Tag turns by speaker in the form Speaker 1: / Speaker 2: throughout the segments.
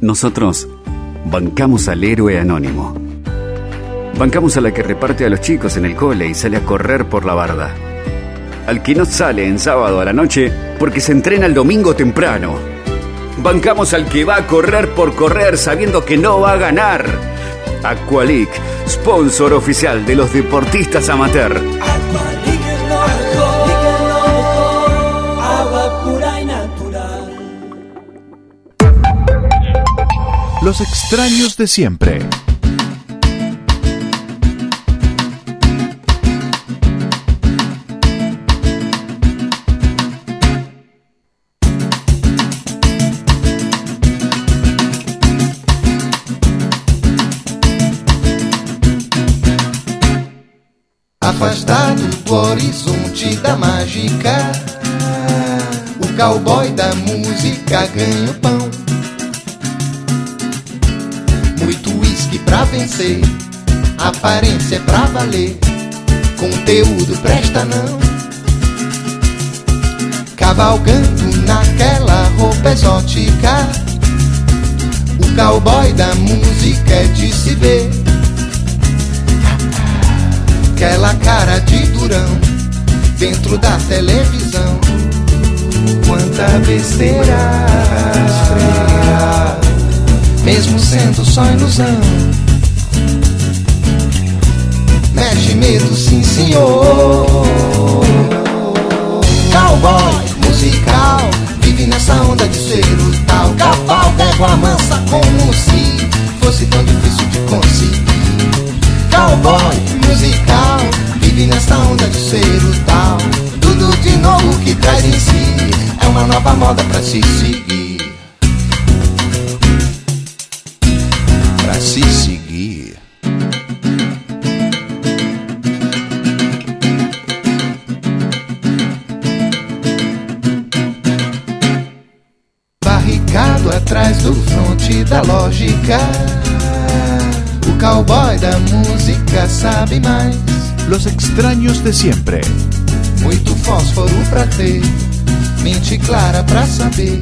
Speaker 1: Nosotros bancamos al héroe anónimo. Bancamos a la que reparte a los chicos en el cole y sale a correr por la barda. Al que no sale en sábado a la noche porque se entrena el domingo temprano. Bancamos al que va a correr por correr sabiendo que no va a ganar. Aqualic, sponsor oficial de los deportistas amateur.
Speaker 2: Los extraños de siempre.
Speaker 3: Afastado do horizonte da mágica, o cowboy da música ganha o pão. Vencer, aparência é pra valer, conteúdo presta não. Cavalgando naquela roupa exótica, o cowboy da música é de se ver. Aquela cara de durão dentro da televisão. Quanta besteira mesmo sendo só ilusão. Mexe medo, sim senhor. Cowboy musical, vive nessa onda de ser o tal. Cavalga égua mansa como se fosse tão difícil de conseguir. Cowboy musical, vive nessa onda de ser o tal. Tudo de novo que traz em si é uma nova moda pra se seguir. Atrás do fronte da lógica. O cowboy da música sabe mais.
Speaker 2: Los extraños de siempre.
Speaker 3: Muito fósforo pra ter, mente clara pra saber,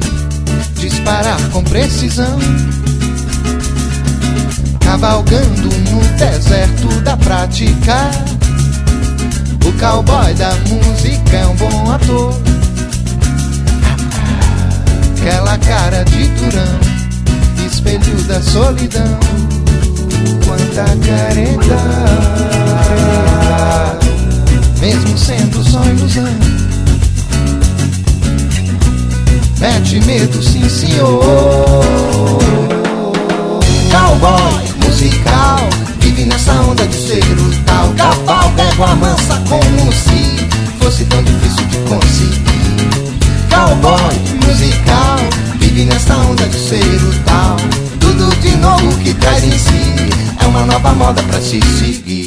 Speaker 3: disparar com precisão. Cavalgando no deserto da prática, o cowboy da música é um bom ator. Aquela cara de durão, espelho da solidão. Quanta careta, mesmo sendo só ilusão. Mete medo, sim senhor. Cowboy musical, vive nessa onda de ser o tal. Cavalga égua mansa como traz em é uma nova moda pra se seguir.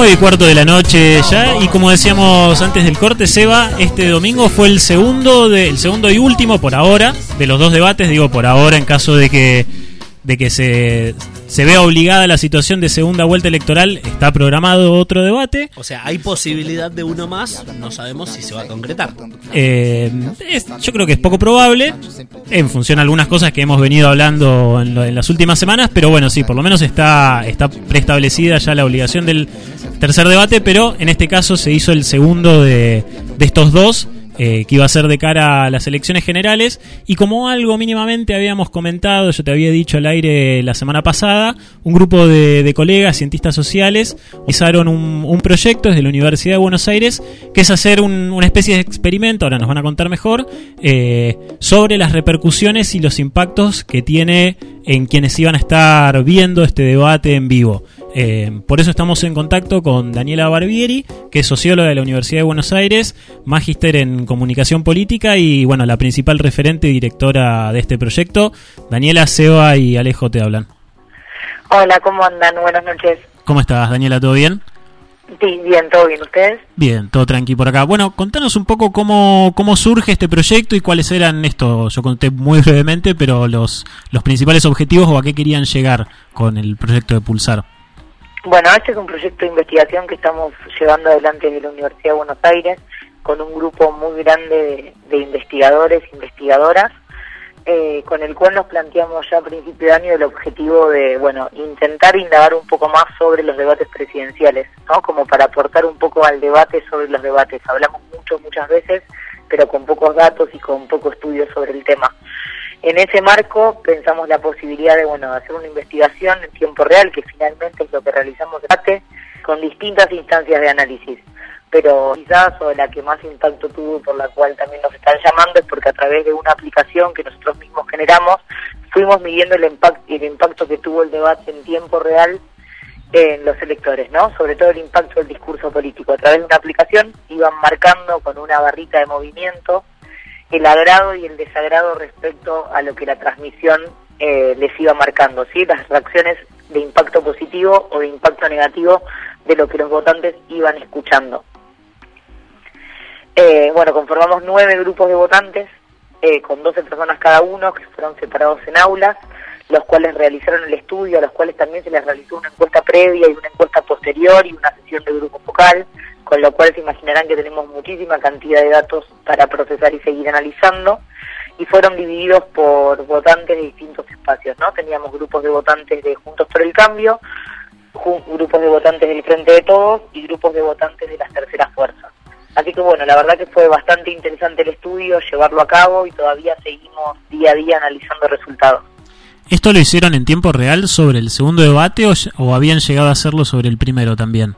Speaker 4: 9 y cuarto de la noche ya y como decíamos antes del corte Seba este domingo fue el segundo de, el segundo y último por ahora de los dos debates digo por ahora en caso de que de que se se ve obligada la situación de segunda vuelta electoral, está programado otro debate.
Speaker 5: O sea, hay posibilidad de uno más, no sabemos si se va a concretar.
Speaker 4: Eh, es- yo creo que es poco probable, en función de algunas cosas que hemos venido hablando en, lo- en las últimas semanas, pero bueno, sí, por lo menos está, está preestablecida ya la obligación del tercer debate, pero en este caso se hizo el segundo de, estos dos. eh, que iba a ser de cara a las elecciones generales y como algo mínimamente habíamos comentado, yo te había dicho al aire la semana pasada, un grupo de, colegas, cientistas sociales, realizaron un, un proyecto desde la Universidad de Buenos Aires que es hacer un- una especie de experimento, ahora nos van a contar mejor, eh, sobre las repercusiones y los impactos que tiene en quienes iban a estar viendo este debate en vivo. Eh, por eso estamos en contacto con Daniela Barbieri, que es socióloga de la Universidad de Buenos Aires, magíster en comunicación política y bueno, la principal referente y directora de este proyecto. Daniela, Seba y Alejo te hablan.
Speaker 6: Hola, ¿cómo andan? Buenas noches.
Speaker 4: ¿Cómo estás, Daniela? ¿Todo bien?
Speaker 6: Sí, bien, todo bien. ¿Ustedes?
Speaker 4: Bien, todo tranqui por acá. Bueno, contanos un poco cómo, cómo surge este proyecto y cuáles eran esto. Yo conté muy brevemente, pero los, los principales objetivos o a qué querían llegar con el proyecto de Pulsar.
Speaker 6: Bueno, este es un proyecto de investigación que estamos llevando adelante desde la Universidad de Buenos Aires con un grupo muy grande de, de investigadores investigadoras, eh, con el cual nos planteamos ya a principio de año el objetivo de, bueno, intentar indagar un poco más sobre los debates presidenciales, ¿no? Como para aportar un poco al debate sobre los debates. Hablamos mucho, muchas veces, pero con pocos datos y con poco estudio sobre el tema. En ese marco pensamos la posibilidad de bueno hacer una investigación en tiempo real, que finalmente es lo que realizamos debate, con distintas instancias de análisis. Pero quizás o la que más impacto tuvo por la cual también nos están llamando es porque a través de una aplicación que nosotros mismos generamos fuimos midiendo el impacto, el impacto que tuvo el debate en tiempo real en los electores, ¿no? Sobre todo el impacto del discurso político. A través de una aplicación iban marcando con una barrita de movimiento el agrado y el desagrado respecto a lo que la transmisión eh, les iba marcando, ¿sí? Las reacciones de impacto positivo o de impacto negativo de lo que los votantes iban escuchando. Eh, bueno, conformamos nueve grupos de votantes eh, con 12 personas cada uno que fueron separados en aulas, los cuales realizaron el estudio, a los cuales también se les realizó una encuesta previa y una encuesta posterior y una sesión de grupo focal, con lo cual se imaginarán que tenemos muchísima cantidad de datos para procesar y seguir analizando, y fueron divididos por votantes de distintos espacios, ¿no? Teníamos grupos de votantes de Juntos por el Cambio, grupos de votantes del Frente de Todos y grupos de votantes de las terceras fuerzas. Así que bueno, la verdad que fue bastante interesante el estudio, llevarlo a cabo y todavía seguimos día a día analizando resultados.
Speaker 4: ¿Esto lo hicieron en tiempo real sobre el segundo debate o, o habían llegado a hacerlo sobre el primero también?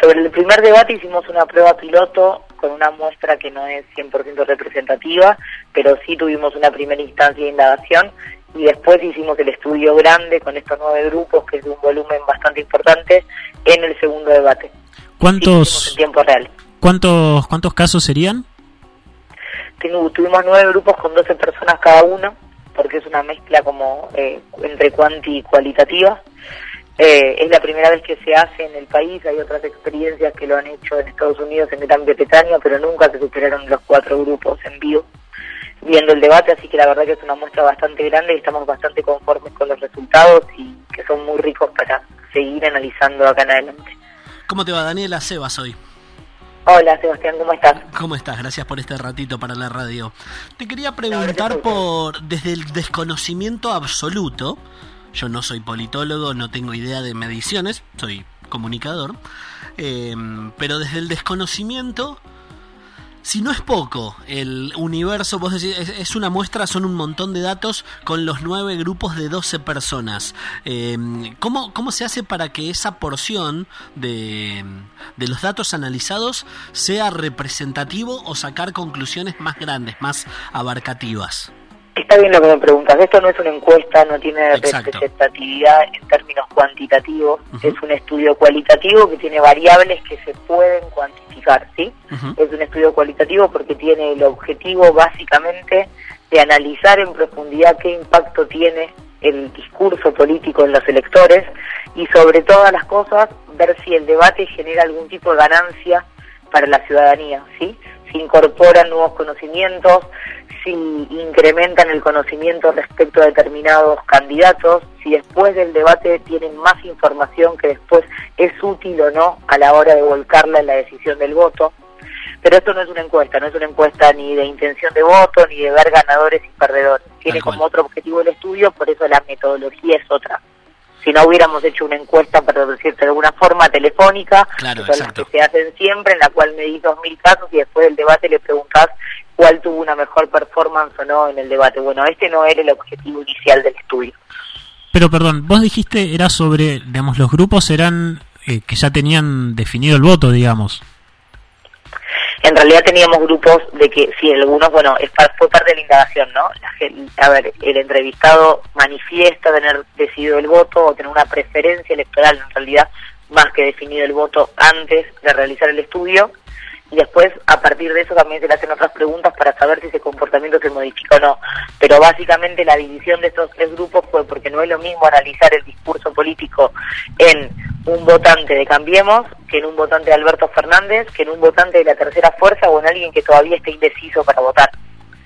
Speaker 6: Sobre el primer debate hicimos una prueba piloto con una muestra que no es 100% representativa, pero sí tuvimos una primera instancia de indagación y después hicimos el estudio grande con estos nueve grupos, que es de un volumen bastante importante, en el segundo debate. Sí,
Speaker 4: ¿Cuántos,
Speaker 6: en tiempo real.
Speaker 4: cuántos, cuántos casos serían?
Speaker 6: Tenu- Tuvimos nueve grupos con 12 personas cada uno, porque es una mezcla como eh, entre cuanti y cualitativa. Eh, es la primera vez que se hace en el país, hay otras experiencias que lo han hecho en Estados Unidos, en Gran Bretaña, pero nunca se superaron los cuatro grupos en vivo viendo el debate, así que la verdad que es una muestra bastante grande y estamos bastante conformes con los resultados y que son muy ricos para seguir analizando acá en adelante.
Speaker 5: ¿Cómo te va, Daniela Sebas, hoy?
Speaker 6: Hola Sebastián, ¿cómo estás?
Speaker 5: ¿Cómo estás? Gracias por este ratito para la radio. Te quería preguntar por, desde el desconocimiento absoluto, yo no soy politólogo, no tengo idea de mediciones, soy comunicador, eh, pero desde el desconocimiento, si no es poco, el universo, vos decís, es, una muestra, son un montón de datos con los nueve grupos de 12 personas. Eh, ¿cómo, ¿Cómo se hace para que esa porción de, de los datos analizados sea representativo o sacar conclusiones más grandes, más abarcativas?
Speaker 6: Está bien lo que me preguntas. Esto no es una encuesta, no tiene
Speaker 5: Exacto.
Speaker 6: representatividad en términos cuantitativos. Es un estudio cualitativo que tiene variables que se pueden cuantificar, Es un estudio cualitativo porque tiene el objetivo básicamente de analizar en profundidad qué impacto tiene el discurso político en los electores y sobre todas las cosas ver si el debate genera algún tipo de ganancia para la ciudadanía, ¿sí? Si incorporan nuevos conocimientos, si incrementan el conocimiento respecto a determinados candidatos, si después del debate tienen más información que después es útil o no a la hora de volcarla en la decisión del voto. Pero esto no es una encuesta, no es una encuesta ni de intención de voto, ni de ver ganadores y perdedores. Tiene como otro objetivo el estudio, por eso la metodología es otra si no hubiéramos hecho una encuesta, para decirte de alguna forma, telefónica,
Speaker 5: claro,
Speaker 6: que son las que se hacen siempre, en la cual medís dos mil casos y después del debate le preguntás cuál tuvo una mejor performance o no en el debate. Bueno, este no era el objetivo inicial del estudio.
Speaker 4: Pero perdón, vos dijiste era sobre, digamos, los grupos eran eh, que ya tenían definido el voto, digamos.
Speaker 6: En realidad teníamos grupos de que, sí, algunos, bueno, es, fue parte de la indagación, ¿no? a ver, el entrevistado manifiesta tener decidido el voto o tener una preferencia electoral, en realidad, más que definido el voto antes de realizar el estudio y después a partir de eso también se le hacen otras preguntas para saber si ese comportamiento se modifica o no. Pero básicamente la división de estos tres grupos fue porque no es lo mismo analizar el discurso político en un votante de Cambiemos que en un votante de Alberto Fernández, que en un votante de la tercera fuerza o en alguien que todavía está indeciso para votar.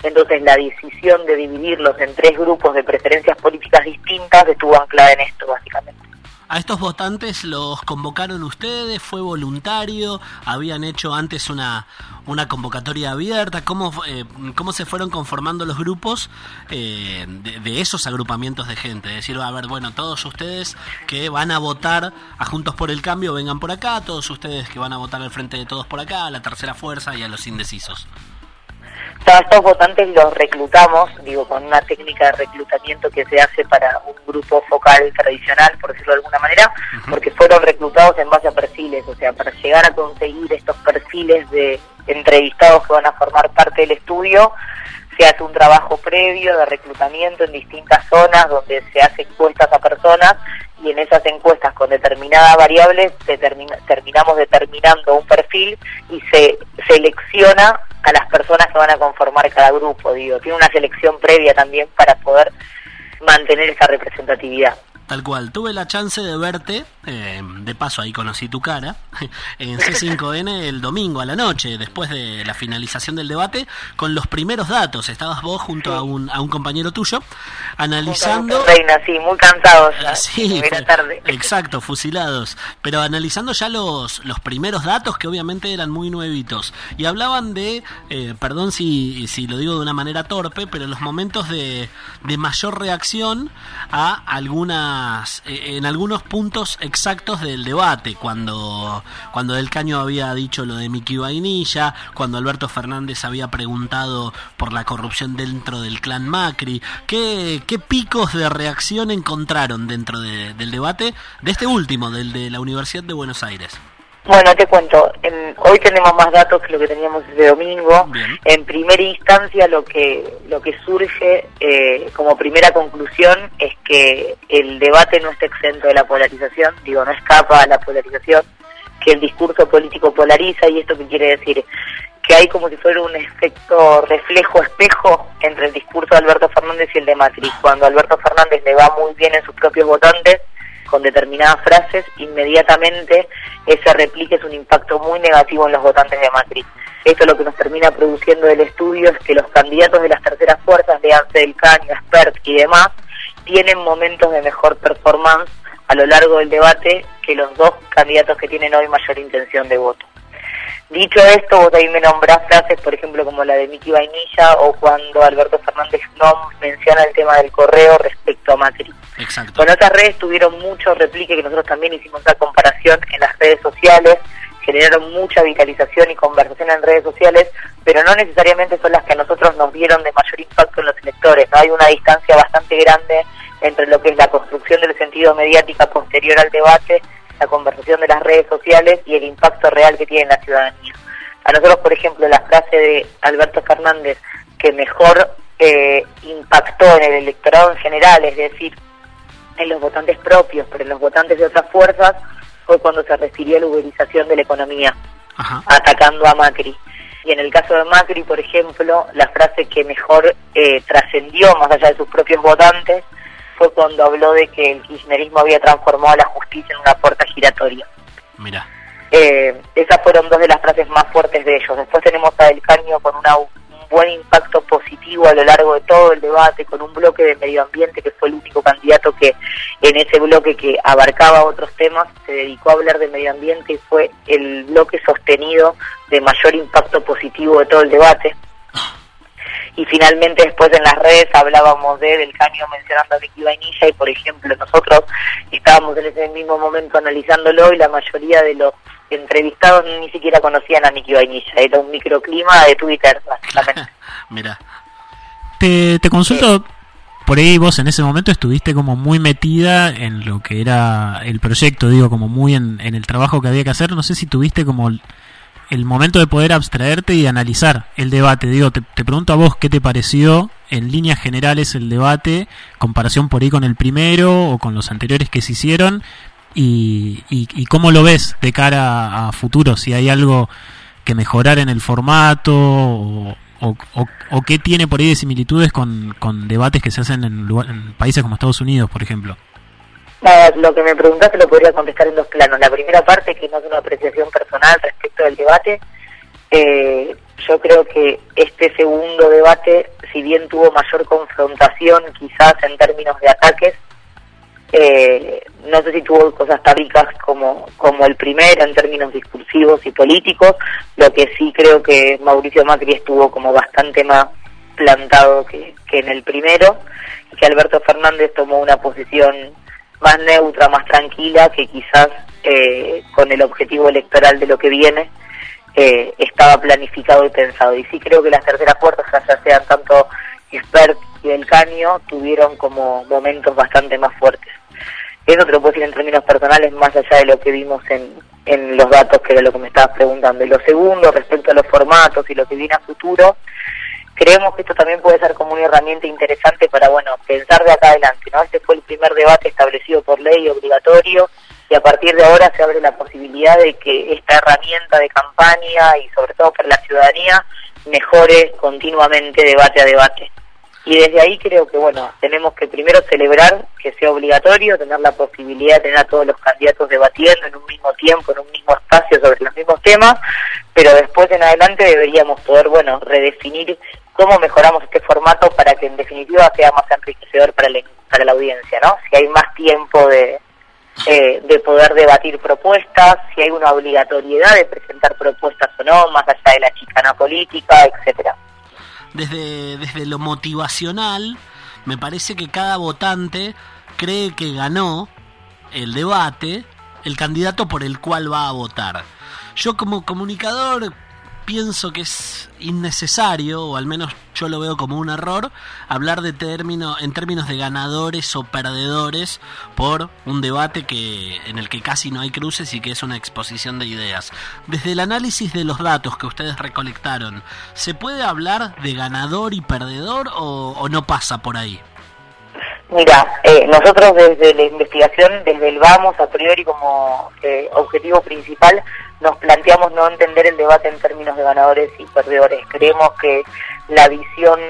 Speaker 6: Entonces la decisión de dividirlos en tres grupos de preferencias políticas distintas estuvo anclada en esto, básicamente.
Speaker 5: ¿A estos votantes los convocaron ustedes? ¿Fue voluntario? ¿Habían hecho antes una, una convocatoria abierta? ¿Cómo, eh, ¿Cómo se fueron conformando los grupos eh, de, esos agrupamientos de gente? Es decir, a ver, bueno, todos ustedes que van a votar a Juntos por el Cambio vengan por acá, todos ustedes que van a votar al frente de todos por acá, a la tercera fuerza y a los indecisos
Speaker 6: a estos votantes los reclutamos, digo, con una técnica de reclutamiento que se hace para un grupo focal tradicional, por decirlo de alguna manera, porque fueron reclutados en base a perfiles, o sea, para llegar a conseguir estos perfiles de entrevistados que van a formar parte del estudio, se hace un trabajo previo de reclutamiento en distintas zonas donde se hace encuestas a personas y en esas encuestas con determinadas variables terminamos determinando un perfil y se selecciona a las personas que van a conformar cada grupo, digo, tiene una selección previa también para poder mantener esa representatividad.
Speaker 5: Tal cual, tuve la chance de verte, eh, de paso ahí conocí tu cara, en C5N el domingo a la noche, después de la finalización del debate, con los primeros datos. Estabas vos junto a, un, a un compañero tuyo, analizando...
Speaker 6: Reina, sí, muy cansados. sí, tarde.
Speaker 5: exacto, fusilados. Pero analizando ya los, los primeros datos, que obviamente eran muy nuevitos. Y hablaban de, eh, perdón si, si lo digo de una manera torpe, pero los momentos de, de mayor reacción a alguna eh, en algunos puntos exactos del debate, cuando, cuando Del Caño había dicho lo de Miki Vainilla, cuando Alberto Fernández había preguntado por la corrupción dentro del clan Macri. ¿Qué, qué picos de reacción encontraron dentro del debate de este último, del de la Universidad de Buenos Aires?
Speaker 6: Bueno, te cuento, hoy tenemos más datos que lo que teníamos desde domingo. En primera instancia, lo que lo que surge eh, como primera conclusión es que el debate no está exento de la polarización, digo, no escapa a la polarización, que el discurso político polariza y esto qué quiere decir que hay como si fuera un efecto reflejo-espejo entre el discurso de Alberto Fernández y el de Macri. Cuando Alberto Fernández le va muy bien en sus propios votantes, con determinadas frases, inmediatamente ese replique es un impacto muy negativo en los votantes de Macri. Esto lo que nos termina produciendo el estudio es que los candidatos de las terceras fuerzas, de del Caño, Spert y demás, tienen momentos de mejor performance a lo largo del debate que los dos candidatos que tienen hoy mayor intención de voto. Dicho esto, vos ahí me nombrás frases, por ejemplo, como la de Miki Vainilla o cuando Alberto Fernández no menciona el tema del correo respecto a Macri.
Speaker 5: Exacto.
Speaker 6: Con otras redes tuvieron mucho replique que nosotros también hicimos la comparación en las redes sociales, generaron mucha vitalización y conversación en redes sociales, pero no necesariamente son las que a nosotros nos dieron de mayor impacto en los electores. ¿no? Hay una distancia bastante grande entre lo que es la construcción del sentido mediática posterior al debate la conversación de las redes sociales y el impacto real que tiene en la ciudadanía. A nosotros, por ejemplo, la frase de Alberto Fernández que mejor eh, impactó en el electorado en general, es decir, en los votantes propios, pero en los votantes de otras fuerzas, fue cuando se refirió a la uberización de la economía, atacando a Macri. Y en el caso de Macri, por ejemplo, la frase que mejor eh, trascendió más allá de sus propios votantes fue cuando habló de que el kirchnerismo había transformado a la justicia en una puerta giratoria.
Speaker 5: Mira.
Speaker 6: Eh, esas fueron dos de las frases más fuertes de ellos. Después tenemos a Del Caño con una, un buen impacto positivo a lo largo de todo el debate, con un bloque de medio ambiente que fue el único candidato que en ese bloque que abarcaba otros temas se dedicó a hablar de medio ambiente y fue el bloque sostenido de mayor impacto positivo de todo el debate y finalmente después en las redes hablábamos de del caño mencionando a Nicky Vainilla y por ejemplo nosotros estábamos en ese mismo momento analizándolo y la mayoría de los entrevistados ni siquiera conocían a Nicky Vainilla, era un microclima de Twitter básicamente.
Speaker 5: Mira.
Speaker 4: Te, te consulto, por ahí vos en ese momento estuviste como muy metida en lo que era el proyecto, digo, como muy en, en el trabajo que había que hacer, no sé si tuviste como el momento de poder abstraerte y analizar el debate. Digo, te, pregunto a vos qué te pareció en líneas generales el debate, comparación por ahí con el primero o con los anteriores que se hicieron, y, cómo lo ves de cara a, futuro, si hay algo que mejorar en el formato o, qué tiene por ahí de similitudes con, debates que se hacen en, en países como Estados Unidos, por ejemplo
Speaker 6: lo que me preguntaste lo podría contestar en dos planos. La primera parte, que no es una apreciación personal respecto del debate, eh, yo creo que este segundo debate, si bien tuvo mayor confrontación quizás en términos de ataques, eh, no sé si tuvo cosas tan como, como el primero en términos discursivos y políticos, lo que sí creo que Mauricio Macri estuvo como bastante más plantado que, que en el primero, y que Alberto Fernández tomó una posición más neutra, más tranquila, que quizás eh, con el objetivo electoral de lo que viene eh, estaba planificado y pensado. Y sí creo que las terceras puertas, ya sean tanto Expert y El Caño, tuvieron como momentos bastante más fuertes. Eso te lo puedo decir en términos personales, más allá de lo que vimos en, en los datos, que era lo que me estabas preguntando. Y lo segundo, respecto a los formatos y lo que viene a futuro, creemos que esto también puede ser como una herramienta interesante para, bueno, pensar de acá adelante, ¿no? Este fue el primer debate establecido por ley, obligatorio, y a partir de ahora se abre la posibilidad de que esta herramienta de campaña y sobre todo para la ciudadanía mejore continuamente debate a debate. Y desde ahí creo que, bueno, tenemos que primero celebrar que sea obligatorio, tener la posibilidad de tener a todos los candidatos debatiendo en un mismo tiempo, en un mismo espacio sobre los mismos temas, pero después en adelante deberíamos poder, bueno, redefinir cómo mejoramos este formato para que en definitiva sea más enriquecedor para la, para la audiencia, ¿no? Si hay más tiempo de, eh, de poder debatir propuestas, si hay una obligatoriedad de presentar propuestas o no, más allá de la chicana política, etcétera.
Speaker 5: Desde, desde lo motivacional, me parece que cada votante cree que ganó el debate el candidato por el cual va a votar. Yo como comunicador pienso que es innecesario, o al menos yo lo veo como un error, hablar de término, en términos de ganadores o perdedores por un debate que, en el que casi no hay cruces y que es una exposición de ideas. Desde el análisis de los datos que ustedes recolectaron, ¿se puede hablar de ganador y perdedor o, no pasa por ahí?
Speaker 6: Mira, eh, nosotros desde la investigación, desde el vamos a priori como eh, objetivo principal, nos planteamos no entender el debate en términos de ganadores y perdedores. Creemos que la visión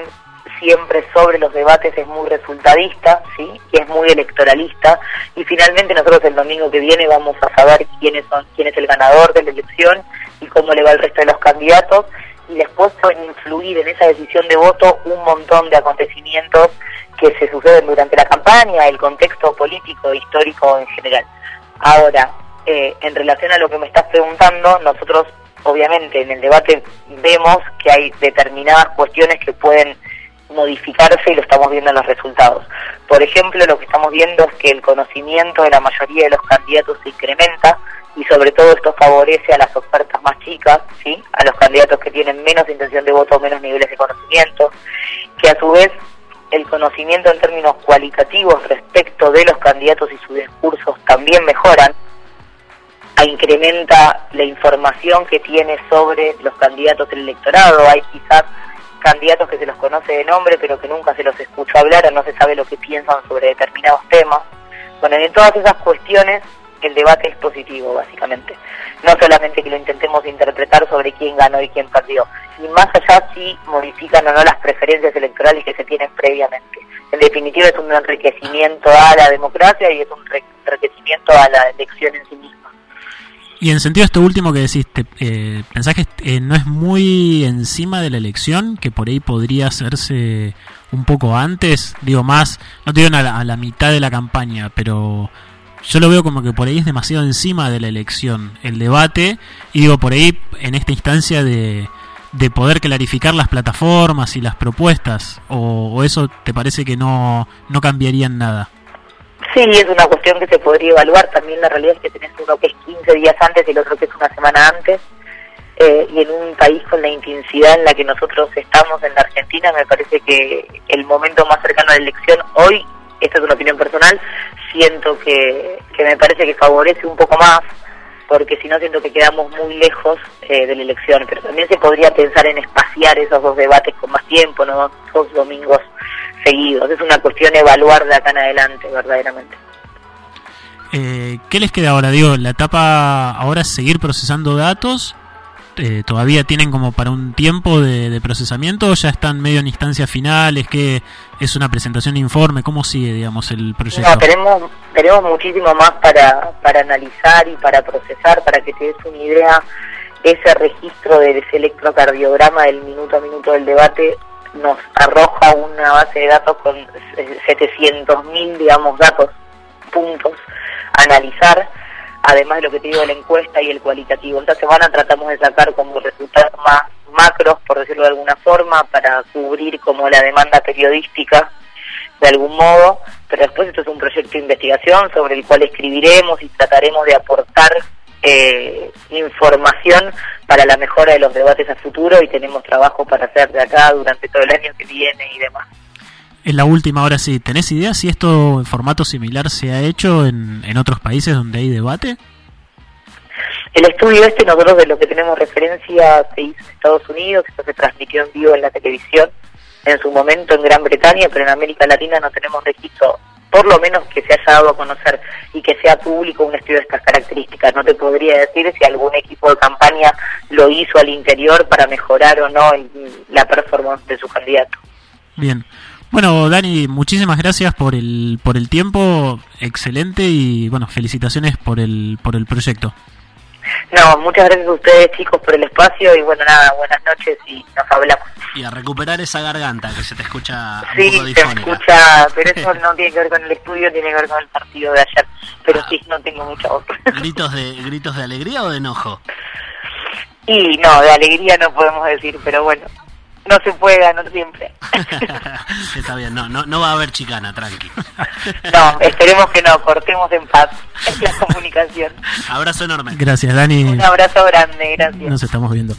Speaker 6: siempre sobre los debates es muy resultadista, ¿sí? Y es muy electoralista y finalmente nosotros el domingo que viene vamos a saber quiénes son quién es el ganador de la elección y cómo le va el resto de los candidatos y después pueden influir en esa decisión de voto un montón de acontecimientos que se suceden durante la campaña, el contexto político histórico en general. Ahora, eh, en relación a lo que me estás preguntando, nosotros obviamente en el debate vemos que hay determinadas cuestiones que pueden modificarse y lo estamos viendo en los resultados. Por ejemplo, lo que estamos viendo es que el conocimiento de la mayoría de los candidatos se incrementa y sobre todo esto favorece a las ofertas más chicas, ¿sí? a los candidatos que tienen menos intención de voto o menos niveles de conocimiento, que a su vez el conocimiento en términos cualitativos respecto de los candidatos y sus discursos también mejoran, incrementa la información que tiene sobre los candidatos del electorado. Hay quizás candidatos que se los conoce de nombre, pero que nunca se los escuchó hablar o no se sabe lo que piensan sobre determinados temas. Bueno, en todas esas cuestiones el debate es positivo, básicamente. No solamente que lo intentemos interpretar sobre quién ganó y quién perdió, y más allá si modifican o no las preferencias electorales que se tienen previamente. En definitiva es un enriquecimiento a la democracia y es un enriquecimiento a la elección en sí misma.
Speaker 4: Y en sentido esto último que decís, eh, ¿pensás que eh, no es muy encima de la elección, que por ahí podría hacerse un poco antes, digo más, no te digo a la, a la mitad de la campaña, pero yo lo veo como que por ahí es demasiado encima de la elección, el debate, y digo por ahí en esta instancia de, de poder clarificar las plataformas y las propuestas, o, o eso te parece que no, no cambiaría en nada.
Speaker 6: Sí, es una cuestión que se podría evaluar. También la realidad es que tenés uno que es 15 días antes y el otro que es una semana antes. Eh, y en un país con la intensidad en la que nosotros estamos en la Argentina, me parece que el momento más cercano a la elección hoy, esta es una opinión personal, siento que, que me parece que favorece un poco más, porque si no siento que quedamos muy lejos eh, de la elección. Pero también se podría pensar en espaciar esos dos debates con más tiempo, no dos domingos seguidos. Es una cuestión evaluar de acá en adelante, verdaderamente.
Speaker 4: Eh, ¿Qué les queda ahora? Digo, la etapa ahora es seguir procesando datos. Eh, ¿Todavía tienen como para un tiempo de, de, procesamiento o ya están medio en instancias finales? que es una presentación de informe? ¿Cómo sigue, digamos, el proyecto?
Speaker 6: No, tenemos, tenemos muchísimo más para, para analizar y para procesar, para que te des una idea. Ese registro de ese electrocardiograma del minuto a minuto del debate nos arroja una base de datos con 700.000, digamos, datos, puntos a analizar, además de lo que te digo de la encuesta y el cualitativo. Esta semana tratamos de sacar como resultados más macros, por decirlo de alguna forma, para cubrir como la demanda periodística de algún modo, pero después esto es un proyecto de investigación sobre el cual escribiremos y trataremos de aportar eh, información para la mejora de los debates a futuro y tenemos trabajo para hacer de acá durante todo el año que viene y demás.
Speaker 4: En la última, ahora sí, ¿tenés idea si esto en formato similar se ha hecho en, en otros países donde hay debate?
Speaker 6: El estudio este, nosotros de lo que tenemos referencia, se hizo en Estados Unidos, esto se transmitió en vivo en la televisión en su momento en Gran Bretaña, pero en América Latina no tenemos registro por lo menos que se haya dado a conocer y que sea público un estudio de estas características. No te podría decir si algún equipo de campaña lo hizo al interior para mejorar o no el, la performance de su candidato.
Speaker 4: Bien. Bueno, Dani, muchísimas gracias por el por el tiempo, excelente y bueno, felicitaciones por el por el proyecto.
Speaker 6: No, muchas gracias a ustedes chicos por el espacio y bueno, nada, buenas noches y nos hablamos.
Speaker 5: Y a recuperar esa garganta que se te escucha un
Speaker 6: sí,
Speaker 5: poco
Speaker 6: se escucha, pero eso no tiene que ver con el estudio, tiene que ver con el partido de ayer. Pero
Speaker 5: Ah.
Speaker 6: sí, no tengo mucha voz.
Speaker 5: ¿Gritos de, ¿Gritos de alegría o de enojo?
Speaker 6: y no, de alegría no podemos decir, pero bueno, no se puede ganar siempre.
Speaker 5: Está bien, no, no, no va a haber chicana, tranqui.
Speaker 6: no, esperemos que no, cortemos en paz la comunicación.
Speaker 5: Abrazo enorme.
Speaker 4: Gracias, Dani.
Speaker 6: Un abrazo grande, gracias.
Speaker 4: Nos estamos viendo.